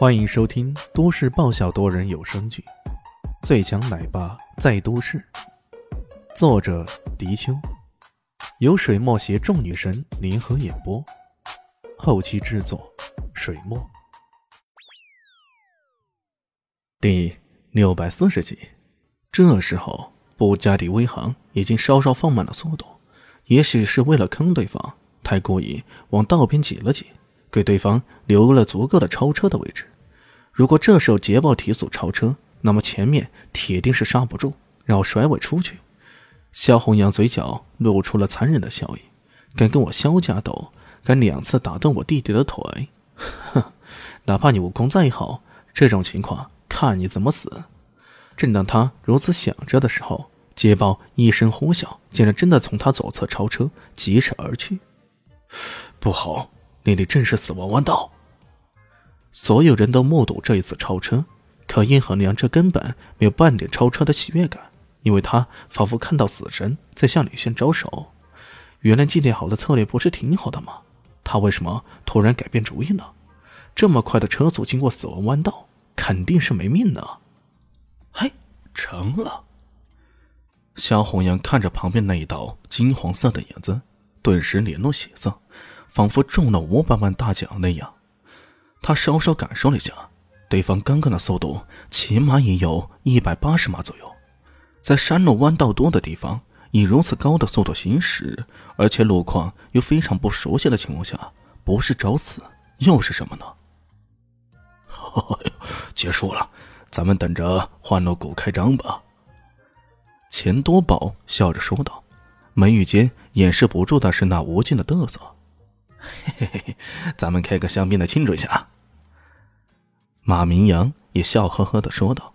欢迎收听都市爆笑多人有声剧《最强奶爸在都市》，作者：迪秋，由水墨携众女神联合演播，后期制作：水墨。第六百四十集，这时候布加迪威航已经稍稍放慢了速度，也许是为了坑对方，太故意往道边挤了挤。给对方留了足够的超车的位置。如果这时候捷豹提速超车，那么前面铁定是刹不住，然后甩尾出去。肖红阳嘴角露出了残忍的笑意，敢跟我肖家斗，敢两次打断我弟弟的腿，哼！哪怕你武功再好，这种情况看你怎么死。正当他如此想着的时候，捷豹一声呼啸，竟然真的从他左侧超车，疾驰而去。不好！那里正是死亡弯道，所有人都目睹这一次超车，可叶恒良这根本没有半点超车的喜悦感，因为他仿佛看到死神在向李轩招手。原来计定好的策略不是挺好的吗？他为什么突然改变主意呢？这么快的车速经过死亡弯道，肯定是没命的。嘿，成了！萧红阳看着旁边那一道金黄色的影子，顿时脸露血色。仿佛中了五百万大奖那样，他稍稍感受了一下，对方刚刚的速度起码也有一百八十码左右，在山路弯道多的地方以如此高的速度行驶，而且路况又非常不熟悉的情况下，不是找死又是什么呢？结束了，咱们等着换路谷开张吧。钱多宝笑着说道，眉宇间掩饰不住的是那无尽的嘚瑟。嘿嘿嘿，咱们开个香槟的庆祝一下。马明阳也笑呵呵的说道，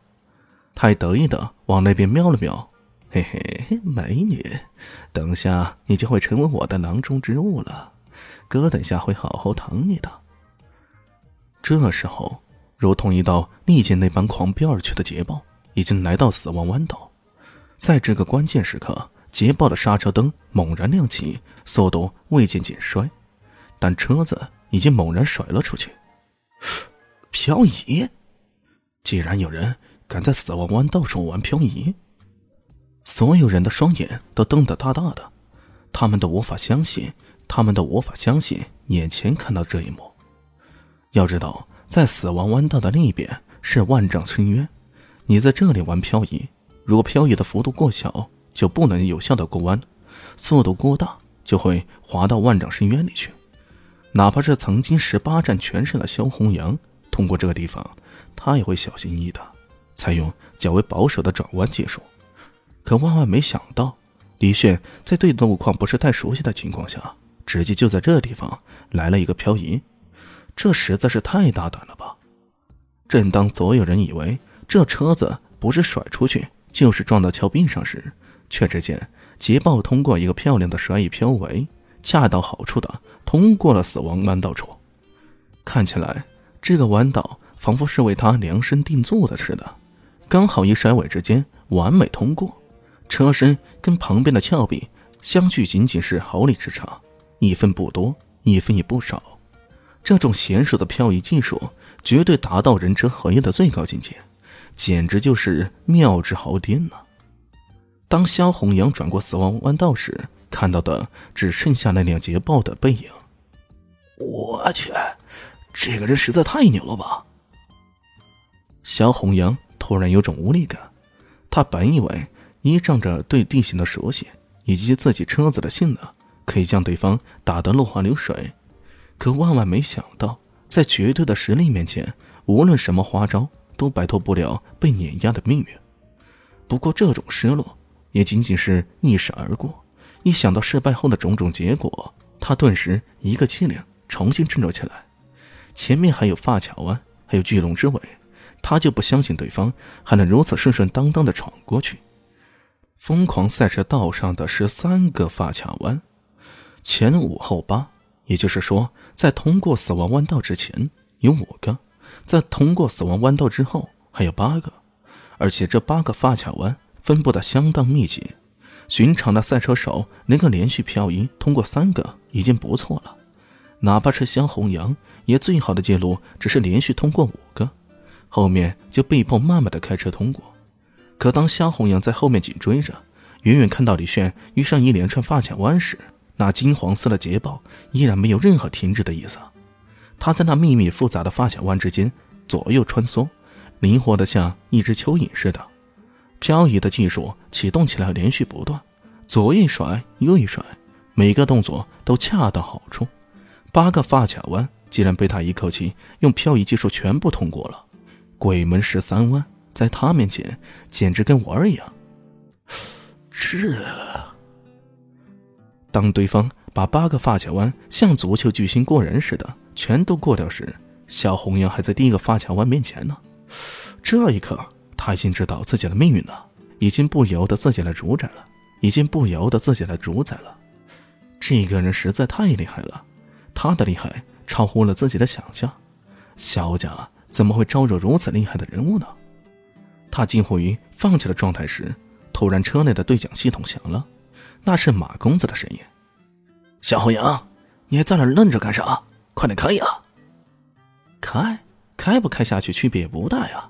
他得意的往那边瞄了瞄。嘿嘿，美女，等下你就会成为我的囊中之物了，哥等下会好好疼你的。这时候，如同一道利剑那般狂飙而去的捷豹已经来到死亡弯道，在这个关键时刻，捷豹的刹车灯猛然亮起，速度未见减衰。但车子已经猛然甩了出去，漂移！既然有人敢在死亡弯道处玩漂移，所有人的双眼都瞪得大大的，他们都无法相信，他们都无法相信眼前看到这一幕。要知道，在死亡弯道的另一边是万丈深渊，你在这里玩漂移，如果漂移的幅度过小，就不能有效的过弯；速度过大，就会滑到万丈深渊里去。哪怕是曾经十八战全胜的萧红阳，通过这个地方，他也会小心翼翼的采用较为保守的转弯技术。可万万没想到，李炫在对路况不是太熟悉的情况下，直接就在这地方来了一个漂移，这实在是太大胆了吧！正当所有人以为这车子不是甩出去，就是撞到峭壁上时，却只见捷豹通过一个漂亮的甩尾漂围，恰到好处的。通过了死亡弯道处，看起来这个弯道仿佛是为他量身定做的似的，刚好一甩尾之间完美通过，车身跟旁边的峭壁相距仅仅是毫厘之差，一分不多，一分也不少。这种娴熟的漂移技术绝对达到人车合一的最高境界，简直就是妙之毫巅呢。当萧红阳转过死亡弯道时，看到的只剩下那辆捷豹的背影。我去，这个人实在太牛了吧！肖红阳突然有种无力感。他本以为依仗着对地形的熟悉以及自己车子的性能，可以将对方打得落花流水，可万万没想到，在绝对的实力面前，无论什么花招都摆脱不了被碾压的命运。不过这种失落也仅仅是一闪而过。一想到失败后的种种结果，他顿时一个机灵，重新振作起来。前面还有发卡湾，还有巨龙之尾，他就不相信对方还能如此顺顺当当的闯过去。疯狂赛车道上的十三个发卡湾，前五后八，也就是说，在通过死亡弯道之前有五个，在通过死亡弯道之后还有八个，而且这八个发卡湾分布的相当密集。寻常的赛车手能够连续漂移通过三个已经不错了，哪怕是萧红阳也最好的记录只是连续通过五个，后面就被迫慢慢的开车通过。可当肖红阳在后面紧追着，远远看到李炫遇上一连串发卡弯时，那金黄色的捷豹依然没有任何停止的意思。他在那密密复杂的发卡弯之间左右穿梭，灵活的像一只蚯蚓似的。漂移的技术启动起来连续不断，左一甩，右一甩，每个动作都恰到好处。八个发卡弯竟然被他一口气用漂移技术全部通过了，鬼门十三弯在他面前简直跟玩儿一样。这，当对方把八个发卡弯像足球巨星过人似的全都过掉时，小红阳还在第一个发卡弯面前呢。这一刻。他已经知道自己的命运了，已经不由得自己来主宰了，已经不由得自己来主宰了。这个人实在太厉害了，他的厉害超乎了自己的想象。萧家怎么会招惹如此厉害的人物呢？他近乎于放弃了状态时，突然车内的对讲系统响了，那是马公子的声音：“小红阳，你还在那愣着干啥？快点开呀！开，开不开下去区别也不大呀。”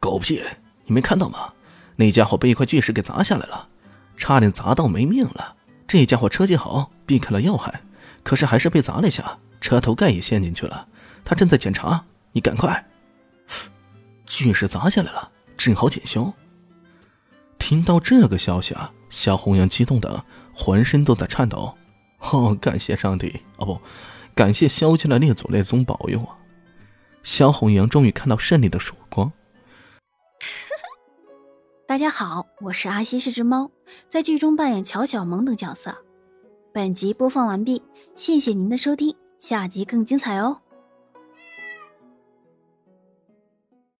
狗屁！你没看到吗？那家伙被一块巨石给砸下来了，差点砸到没命了。这家伙车技好，避开了要害，可是还是被砸了一下，车头盖也陷进去了。他正在检查，你赶快！巨石砸下来了，正好检修。听到这个消息啊，肖红阳激动的浑身都在颤抖。哦，感谢上帝！哦不，感谢萧家的列祖列宗保佑啊！肖红阳终于看到胜利的曙光。大家好，我是阿西是只猫，在剧中扮演乔小萌等角色。本集播放完毕，谢谢您的收听，下集更精彩哦。